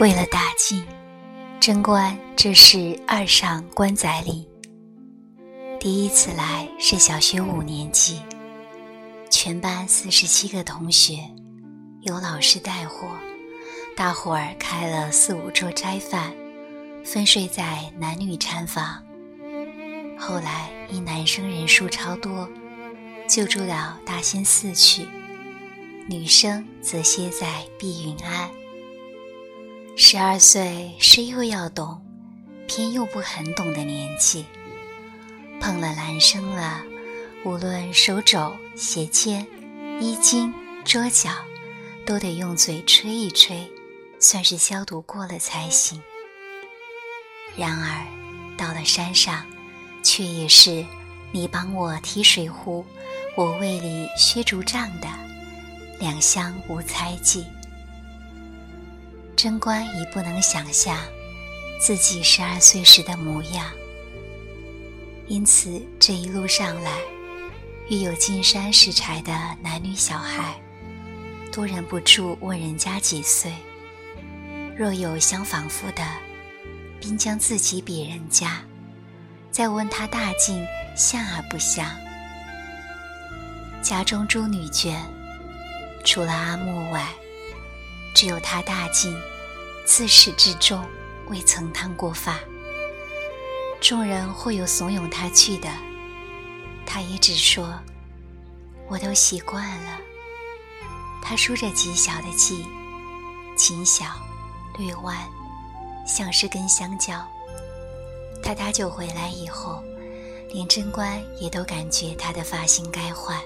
为了大晋，贞观这是二上官载礼。第一次来是小学五年级，全班四十七个同学，有老师带货，大伙儿开了四五桌斋饭，分睡在男女禅房。后来因男生人数超多，就住到大仙寺去，女生则歇在碧云庵。十二岁是又要懂，偏又不很懂的年纪。碰了男生了，无论手肘、鞋尖、衣襟、桌角，都得用嘴吹一吹，算是消毒过了才行。然而到了山上，却也是你帮我提水壶，我为你削竹杖的，两相无猜忌。贞观已不能想象自己十二岁时的模样，因此这一路上来，遇有进山拾柴的男女小孩，都忍不住问人家几岁。若有相仿佛的，并将自己比人家，再问他大进像而不像。家中诸女眷，除了阿木外，只有他大晋，自始至终未曾烫过发。众人或有怂恿他去的，他也只说：“我都习惯了。”他梳着极小的髻，琴小略弯，像是根香蕉。他搭救回来以后，连贞观也都感觉他的发型该换，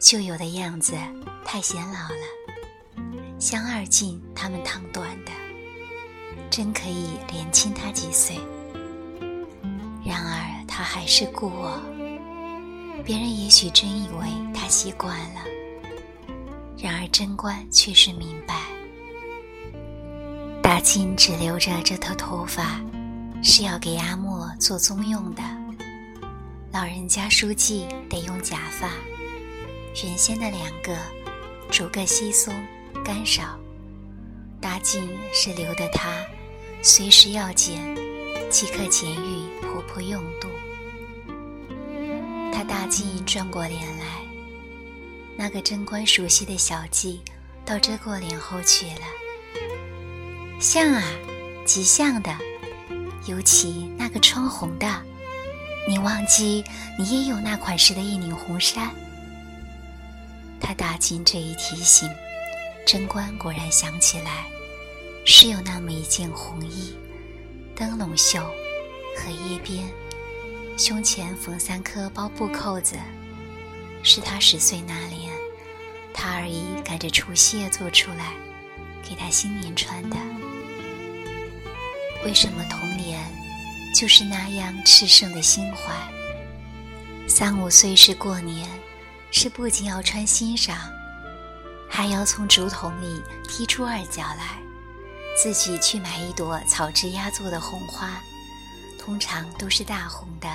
旧有的样子太显老了。像二进他们烫短的，真可以连轻他几岁。然而他还是故我，别人也许真以为他习惯了，然而贞观却是明白，大晋只留着这头头发，是要给阿莫做宗用的。老人家书记得用假发，原先的两个，逐个稀松。干少，大晋是留的他，随时要剪，即可减予婆婆用度。他大晋转过脸来，那个贞观熟悉的小髻，倒遮过脸后去了。像啊，极像的，尤其那个穿红的，你忘记你也有那款式的一领红衫？他大晋这一提醒。贞观果然想起来，是有那么一件红衣，灯笼袖，荷叶边，胸前缝三颗包布扣子，是他十岁那年，他二姨赶着除夕夜做出来，给他新年穿的。为什么童年就是那样炽盛的心怀？三五岁是过年，是不仅要穿新裳。还要从竹筒里踢出二角来，自己去买一朵草枝压做的红花，通常都是大红的，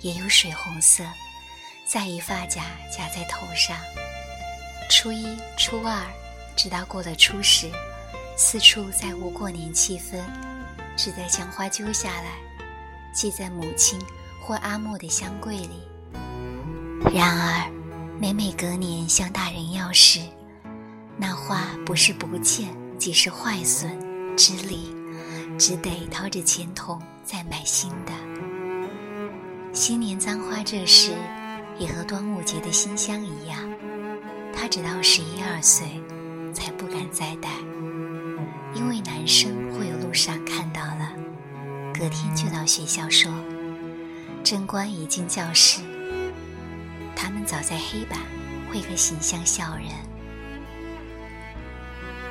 也有水红色，再以发夹夹在头上。初一、初二，直到过了初十，四处再无过年气氛，只得将花揪下来，系在母亲或阿莫的香柜里。然而。每每隔年向大人要时，那花不是不见，即是坏损之理，只得掏着钱筒再买新的。新年簪花这事，也和端午节的新香一样，他直到十一二岁才不敢再戴，因为男生会有路上看到了，隔天就到学校说，贞观已进教室。他们早在黑板会和形象笑人。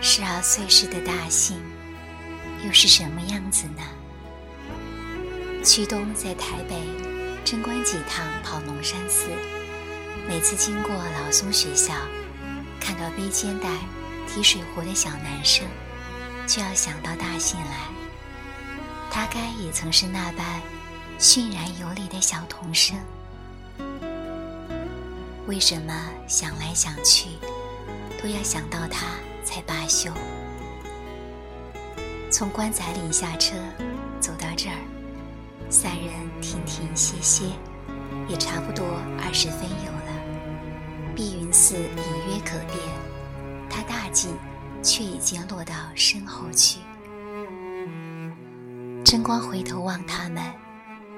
十二岁时的大姓，又是什么样子呢？屈东在台北贞观几趟跑龙山寺，每次经过老松学校，看到背肩带、提水壶的小男生，就要想到大姓来。他该也曾是那般驯然有礼的小童生。为什么想来想去，都要想到他才罢休？从棺材里下车，走到这儿，三人停停歇歇，也差不多二十分有了。碧云寺隐约可辨，他大进，却已经落到身后去。贞光回头望他们，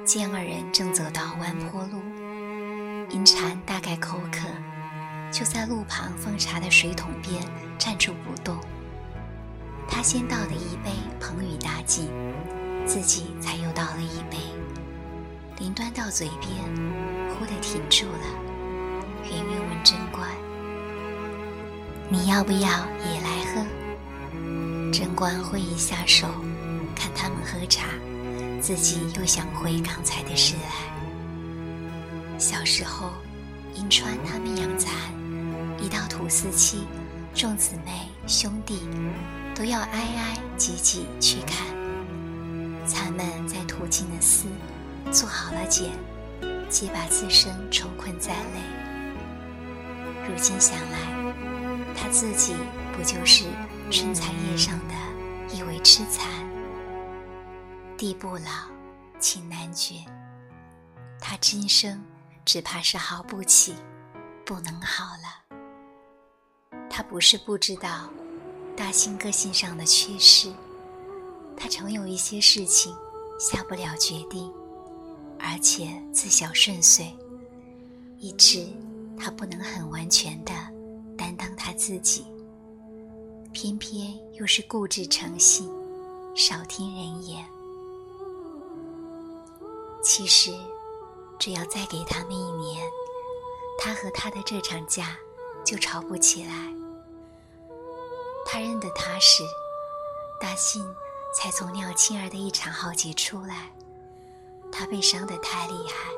见二人正走到弯坡路，银蝉大概口渴，就在路旁奉茶的水桶边站住不动。他先倒了一杯彭宇大敬，自己才又倒了一杯。临端到嘴边，忽地停住了。圆圆问贞观：“你要不要也来喝？”贞观挥一下手。看他们喝茶，自己又想回刚才的事来。小时候，银川他们养蚕，一到土四七，众姊妹兄弟都要挨挨挤挤去看。蚕们在途经的丝做好了茧，即把自身抽困在内。如今想来，他自己不就是春蚕叶上的一尾痴蚕？地不老，情难绝。他今生只怕是好不起，不能好了。他不是不知道大兴个性上的缺失，他常有一些事情下不了决定，而且自小顺遂，以致他不能很完全的担当他自己。偏偏又是固执成性，少听人言。其实，只要再给他们一年，他和他的这场架就吵不起来。他认得他时，大信才从廖青儿的一场浩劫出来。他被伤得太厉害，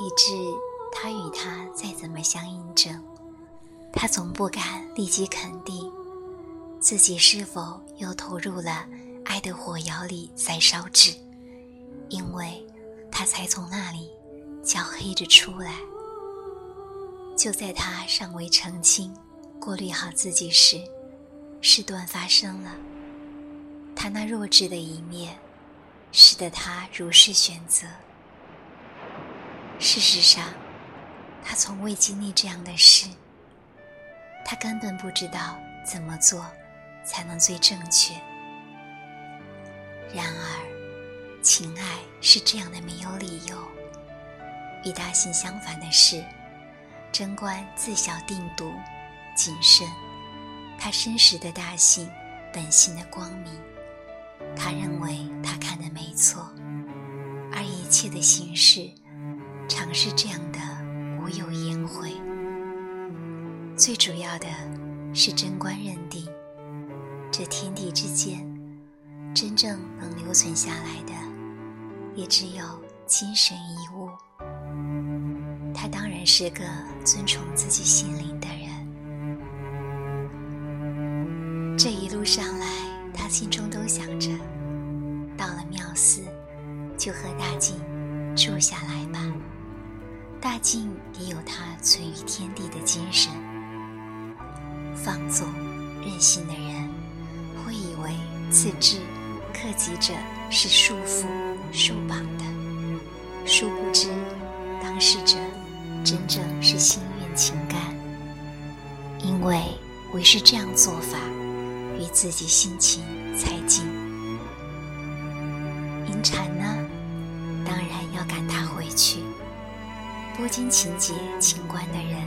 以致他与他再怎么相印证，他总不敢立即肯定自己是否又投入了爱的火窑里再烧制。因为他才从那里焦黑着出来。就在他尚未澄清、过滤好自己时，事端发生了。他那弱智的一面，使得他如是选择。事实上，他从未经历这样的事，他根本不知道怎么做才能最正确。然而。情爱是这样的，没有理由。与大信相反的是，贞观自小定笃、谨慎。他深识的大信本性的光明，他认为他看的没错，而一切的形式，常是这样的无有颜回。最主要的是，贞观认定，这天地之间，真正能留存下来的。也只有精神一物。他当然是个尊崇自己心灵的人。这一路上来，他心中都想着，到了庙寺，就和大静住下来吧。大静也有他存于天地的精神。放纵、任性的人，会以为自制、克己者是束缚。束绑的，殊不知，当事者真正是心愿情感，因为唯是这样做法，与自己心情才近。银蝉呢，当然要赶他回去。多金情节情观的人，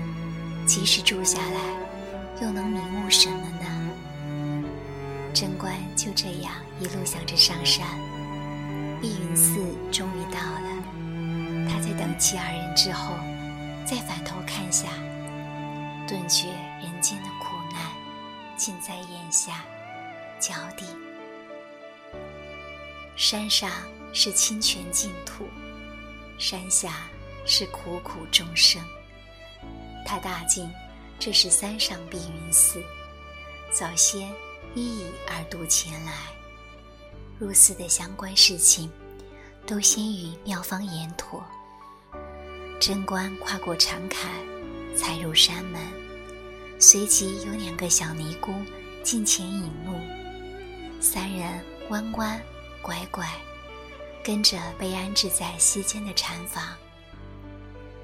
即使住下来，又能明悟什么？贞观就这样一路想着上山。碧云寺终于到了，他在等其二人之后，再反头看下，顿觉人间的苦难尽在眼下，脚底。山上是清泉净土，山下是苦苦众生。他大惊，这是三上碧云寺，早先一以二度前来。入寺的相关事情，都先与妙方言妥。贞观跨过长坎，才入山门，随即有两个小尼姑近前引路。三人弯弯拐拐，跟着被安置在西间的禅房。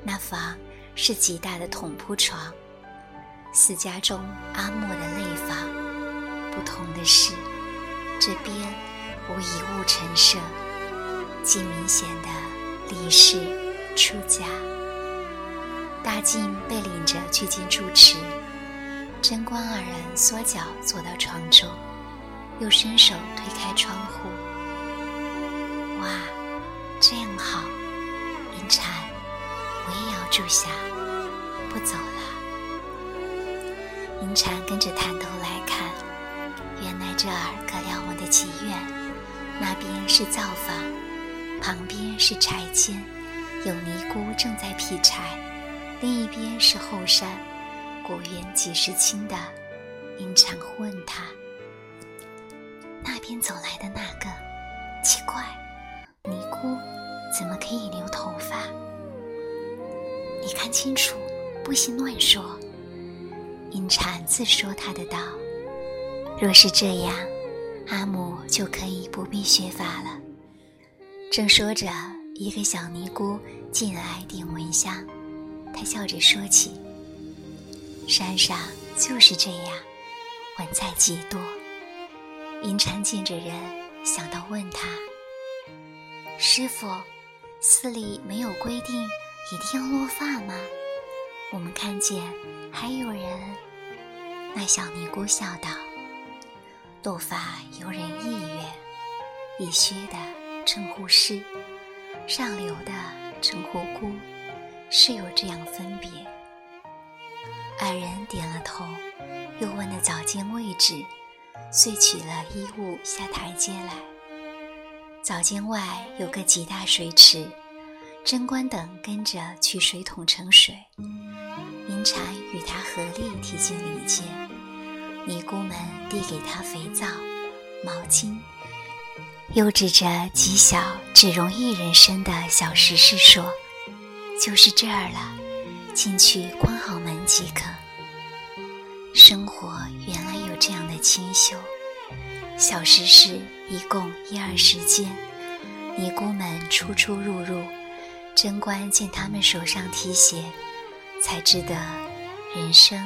那房是极大的筒铺床，四家中阿莫的内房。不同的是，这边无一物陈设，既明显的离世出家。大静被领着去进住持，贞观二人缩脚坐到床中，又伸手推开窗户。哇，这样好，银禅，我也要住下，不走了。银禅跟着探头来看，原来这儿隔了我的妓院，那边是灶房，旁边是柴间，有尼姑正在劈柴。另一边是后山，果园几时青的？阴蝉问他：“那边走来的那个，奇怪，尼姑怎么可以留头发？你看清楚，不行乱说。”阴禅自说他的道：“若是这样，阿母就可以不必学法了。”正说着，一个小尼姑进来点蚊香。她笑着说起：“山上就是这样，蚊在极多。”银蝉见着人，想到问他：“师傅，寺里没有规定一定要落发吗？”我们看见还有人。那小尼姑笑道：“落发由人意愿，一削的称呼师，上流的称呼姑。”是有这样分别。二人点了头，又问了早间位置，遂取了衣物下台阶来。早间外有个极大水池，贞观等跟着取水桶盛水。银蝉与他合力提进里间，尼姑们递给他肥皂、毛巾，又指着极小只容一人身的小石室说。就是这儿了，进去关好门即可。生活原来有这样的清修。小石室一共一二十间，尼姑们出出入入。贞观见他们手上提鞋，才知得人生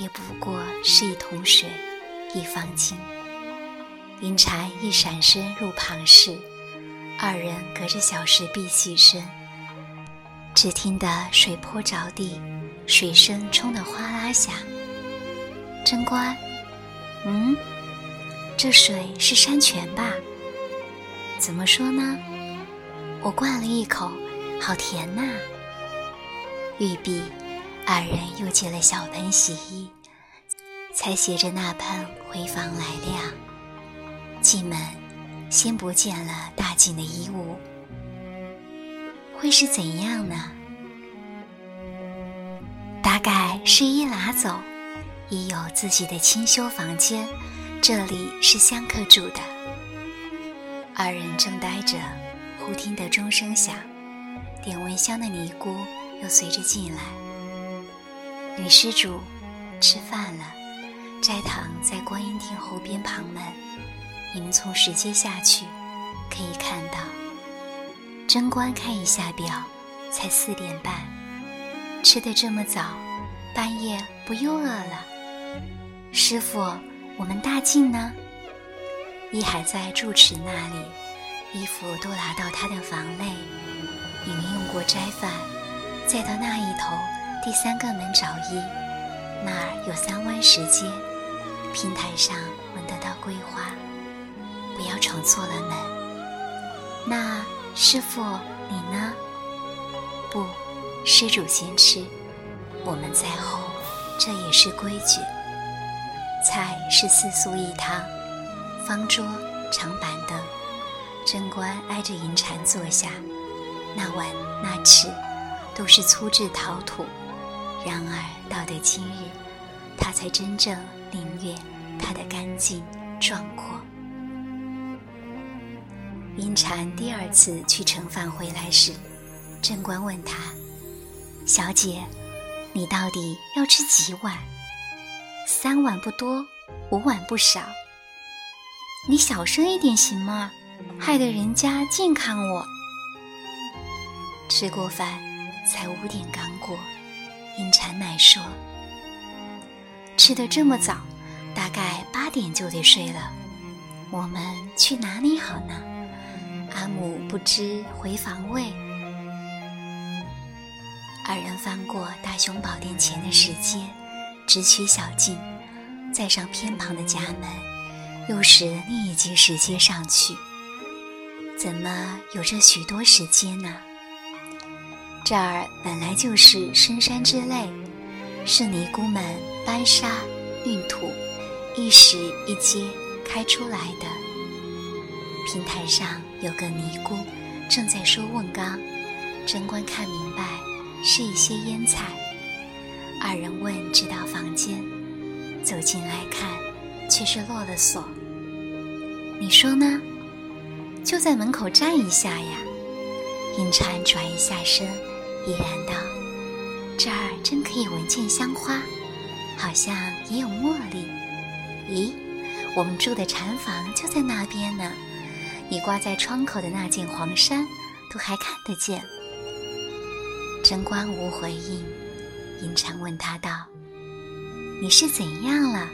也不过是一桶水，一方巾。银蝉一闪身入旁室，二人隔着小石壁起身。只听得水泼着地，水声冲得哗啦响。贞观，嗯，这水是山泉吧？怎么说呢？我灌了一口，好甜呐！玉璧，二人又借了小盆洗衣，才携着那盆回房来晾。进门，先不见了大静的衣物。会是怎样呢？大概是一拿走，已有自己的清修房间，这里是香客住的。二人正呆着，忽听得钟声响，点蚊香的尼姑又随着进来。女施主，吃饭了，斋堂在观音亭后边旁门，你们从石阶下去，可以看到。贞观看一下表，才四点半，吃的这么早，半夜不又饿了？师傅，我们大静呢？一还在住持那里，衣服都拿到他的房内。你们用过斋饭，再到那一头第三个门找一，那儿有三弯石阶，平台上闻得到桂花，不要闯错了门。那。师傅，你呢？不，施主先吃，我们在后，这也是规矩。菜是四素一汤，方桌长板凳，贞观挨着银蟾坐下，那碗那尺都是粗制陶土。然而到得今日，他才真正领略它的干净壮阔。银蝉第二次去盛饭回来时，贞观问他：“小姐，你到底要吃几碗？三碗不多，五碗不少。”你小声一点行吗？害得人家近看我。吃过饭，才五点刚过，阴蝉乃说：“吃的这么早，大概八点就得睡了。我们去哪里好呢？”阿母不知回房未。二人翻过大雄宝殿前的石阶，直取小径，再上偏旁的夹门，又是另一级石阶上去。怎么有着许多石阶呢？这儿本来就是深山之内，是尼姑们搬沙运土，一石一阶开出来的。平台上有个尼姑正在说问刚，贞观看明白是一些腌菜。二人问知道房间，走进来看，却是落了锁。你说呢？就在门口站一下呀。银蝉转一下身。依然道：“这儿真可以闻见香花，好像也有茉莉。咦，我们住的禅房就在那边呢。你挂在窗口的那件黄衫，都还看得见。”贞观无回应，银蝉问他道：“你是怎样了？”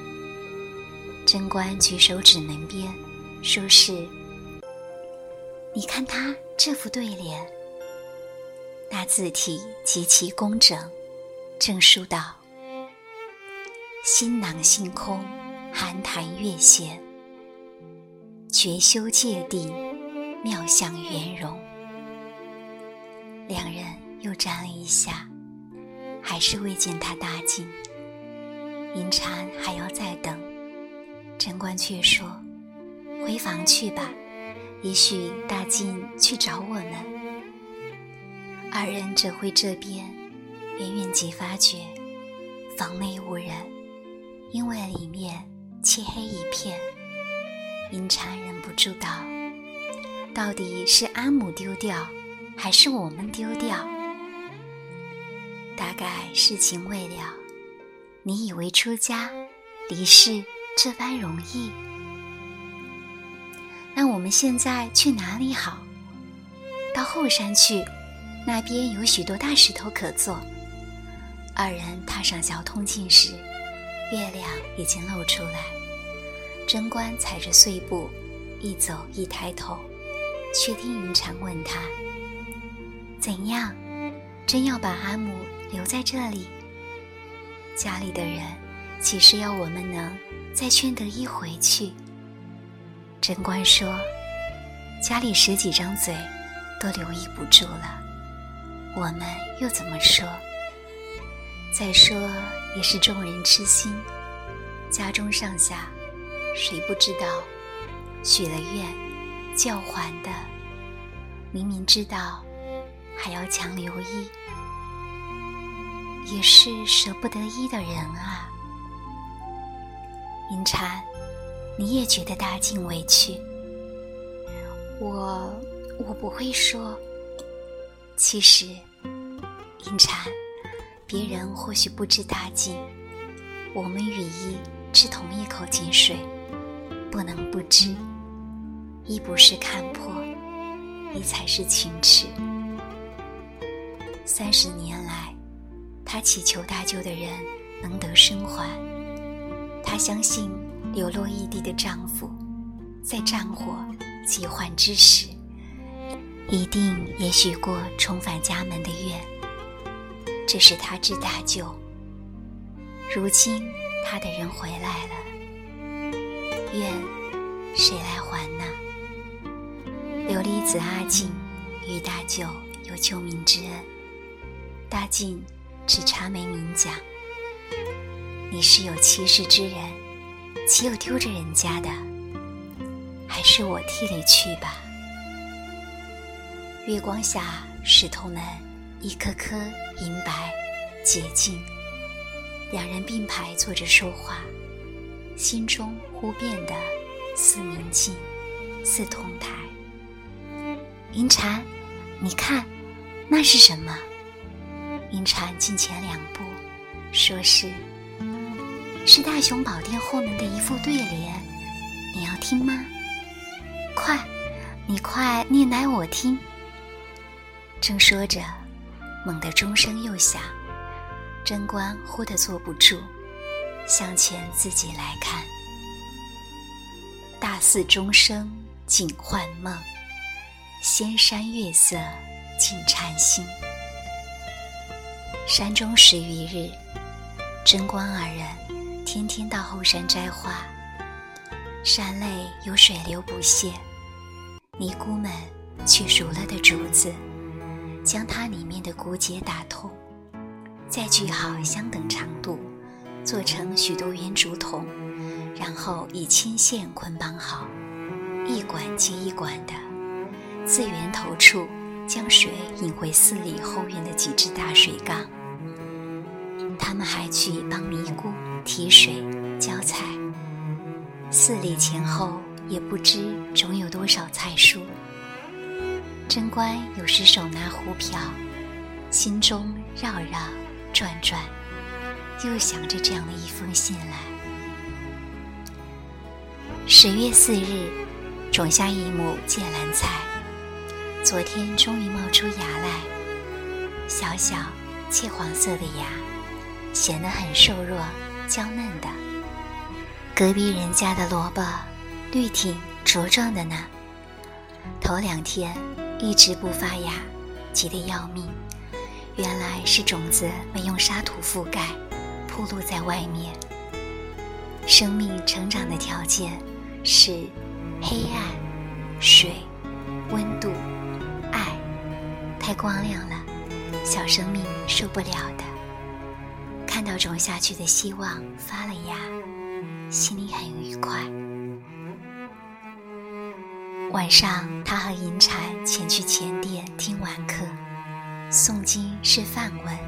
贞观举手指门边，说是：“你看他这副对联。”那字体极其工整，正书道：“心囊星空，寒潭月闲，绝修界定，妙相圆融。”两人又站了一下，还是未见他大进。银蝉还要再等，贞观却说：“回房去吧，也许大进去找我们。”二人折回这边，远远即发觉房内无人，因为里面漆黑一片。银蝉忍不住道：“到底是阿母丢掉，还是我们丢掉？大概事情未了。你以为出家离世这般容易？那我们现在去哪里好？到后山去。”那边有许多大石头可坐。二人踏上小通径时，月亮已经露出来。贞观踩着碎步，一走一抬头，却听银蝉问他：“怎样？真要把阿母留在这里？家里的人岂是要我们能再劝得一回去？”贞观说：“家里十几张嘴，都留意不住了。”我们又怎么说？再说也是众人痴心，家中上下谁不知道？许了愿就要还的，明明知道还要强留一，也是舍不得一的人啊。银蝉，你也觉得大靖委屈？我我不会说。其实，银蝉，别人或许不知大静，我们与一吃同一口井水，不能不知。一不是看破，一才是情痴。三十年来，他祈求大舅的人能得生还，他相信流落异地的丈夫，在战火疾患之时。一定也许过重返家门的愿，这是他之大救。如今他的人回来了，愿谁来还呢？琉璃子阿静与大舅有救命之恩，大静只查没明讲。你是有妻室之人，岂有丢着人家的？还是我替你去吧。月光下，石头们一颗颗银白洁净。两人并排坐着说话，心中忽变得似明镜，似同台。银蝉，你看，那是什么？银蝉近前两步，说是：“是大雄宝殿后门的一副对联，你要听吗？”快，你快念来我听。”正说着，猛地钟声又响，贞观忽地坐不住，向前自己来看。大寺钟声尽幻梦，仙山月色尽禅心。山中十余日，贞观二人天天到后山摘花。山内有水流不泄，尼姑们取熟了的竹子，将它里面的骨节打通，再锯好相等长度，做成许多圆竹筒，然后以牵线捆绑好，一管接一管的，自源头处将水引回寺里后院的几只大水缸。他们还去帮尼姑提水、浇菜。寺里前后也不知种有多少菜蔬。贞观有时手拿壶瓢，心中绕绕转转，又想着这样的一封信来。十月四日，种下一亩芥兰菜，昨天终于冒出芽来，小小芥黄色的芽，显得很瘦弱、娇嫩的。隔壁人家的萝卜，绿挺茁壮的呢。头两天一直不发芽，急得要命。原来是种子没用沙土覆盖，铺露在外面。生命成长的条件是黑暗、水、温度、爱。太光亮了，小生命受不了的。看到种下去的希望发了芽。心里很愉快。晚上，他和银蝉前去前殿听晚课，诵经是梵文，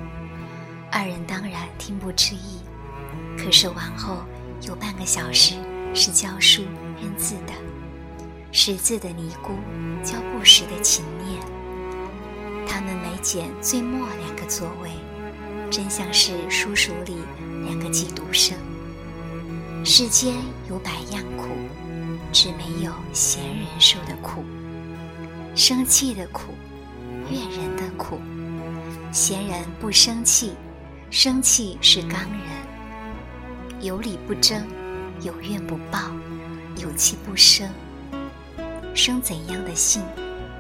二人当然听不吃意。可是往后有半个小时是教书认字的，识字的尼姑教不识的勤念。他们每拣最末两个座位，真像是书塾里两个寄读生。世间有百样苦，只没有闲人受的苦。生气的苦，怨人的苦。闲人不生气，生气是刚人。有理不争，有怨不报，有气不生。生怎样的性，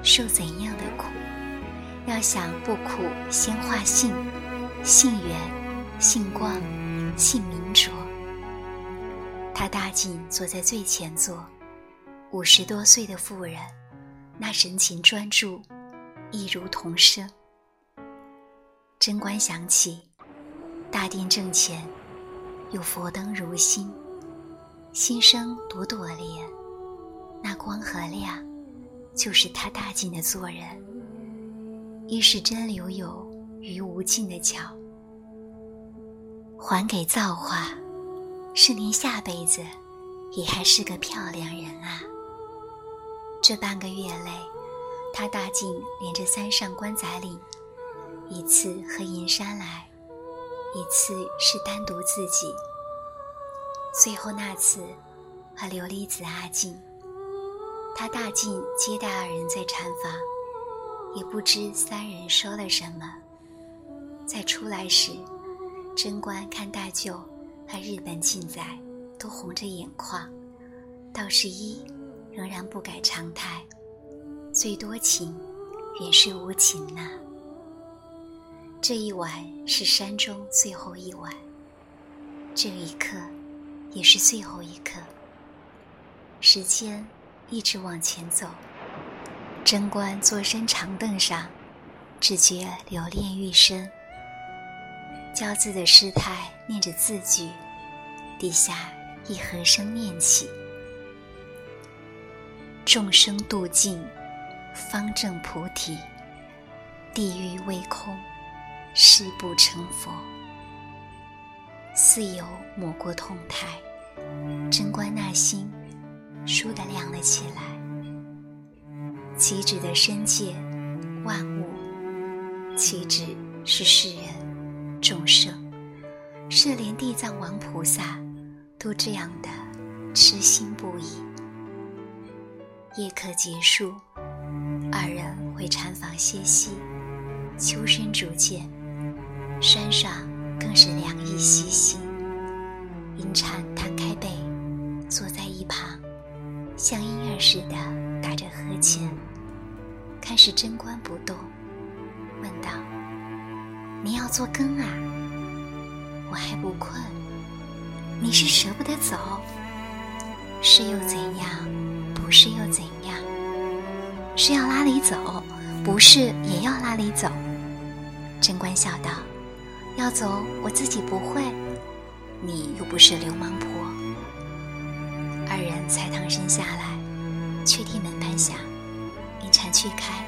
受怎样的苦。要想不苦，先化性，性圆，性光，性明浊。他大进坐在最前座，五十多岁的妇人，那神情专注，一如童声。贞观想起，大殿正前有佛灯如心，心生朵朵莲，那光和亮，就是他大进的做人。一是真留有于无尽的巧，还给造化。是您下辈子也还是个漂亮人啊！这半个月内，他大进连着三上关仔岭，一次和银山来，一次是单独自己，最后那次和琉璃子阿静，他大进接待二人在禅房，也不知三人说了什么。再出来时，贞观看大舅。和日本近在都红着眼眶，道是一仍然不改常态，最多情，也是无情呐。这一晚是山中最后一晚，这一刻也是最后一刻。时间一直往前走，贞观坐身长凳上，只觉留恋愈深。教字的师太念着字句，底下一和声念起：“众生度尽，方正菩提；地狱未空，誓不成佛。”似有抹过痛态，贞观那心倏地亮了起来。岂止的身界万物，岂止是世人？众生，是连地藏王菩萨都这样的痴心不已。夜课结束，二人回禅房歇息。秋深逐渐，山上更是凉意习习。银蝉摊开背，坐在一旁，像婴儿似的打着呵欠，看时贞观不动，问道：“你要做羹啊？我还不困，你是舍不得走？是又怎样？是又怎样？是要拉你走，不是也要拉你走？”贞观笑道：“要走，我自己不会。你又不是流氓婆。”二人才躺身下来，却听门半响，一蝉去开，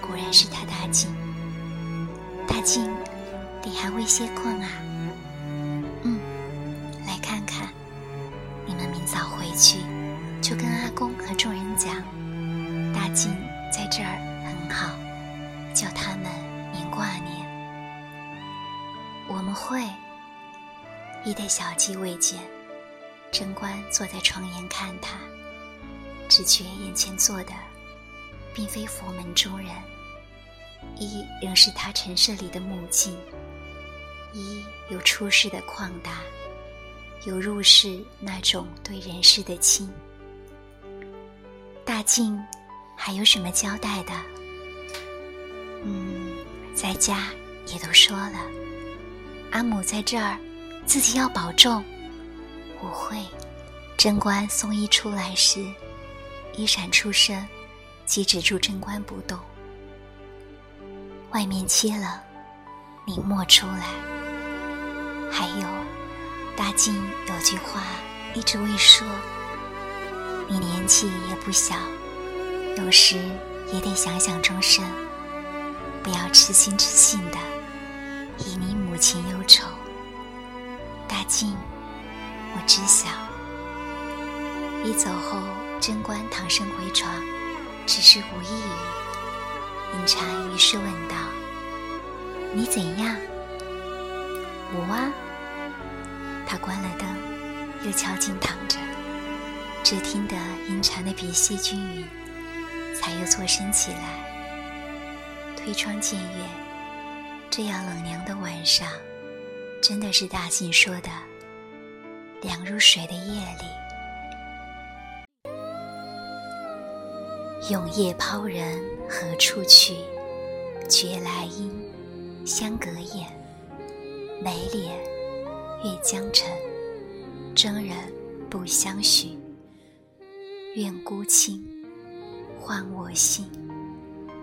果然是他大静。大静，你还未歇困啊？静在这儿很好，叫他们明挂念。我们会。一对小鸡未见，贞观坐在窗沿看他，只觉眼前坐的，并非佛门中人，一仍是他陈设里的目镜，一有出世的旷达，有入世那种对人世的亲。大静，还有什么交代的？嗯，在家也都说了。阿母在这儿，自己要保重。我会。贞观送衣出来时，一闪出声，即止住贞观不动。外面凄冷，明莫出来。还有，大静有句话一直未说。你年纪也不小，有时也得想想终身，不要痴心痴性的。以你母亲忧愁，大静，我知晓。你走后，贞观躺身回床，只是无一语。银蝉于是问道：“你怎样？”我啊。他关了灯，又悄静躺着，只听得银蝉的鼻息均匀，才又坐身起来，推窗见月。这样冷凉的晚上，真的是大信说的“凉如水”的夜里。永夜抛人何处去？觉来音，相隔雁。眉脸，越江城。征人不相许。愿孤清，换我心，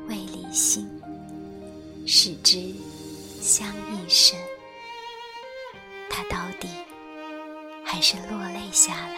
为离心，使之。相一生，他到底还是落泪下来。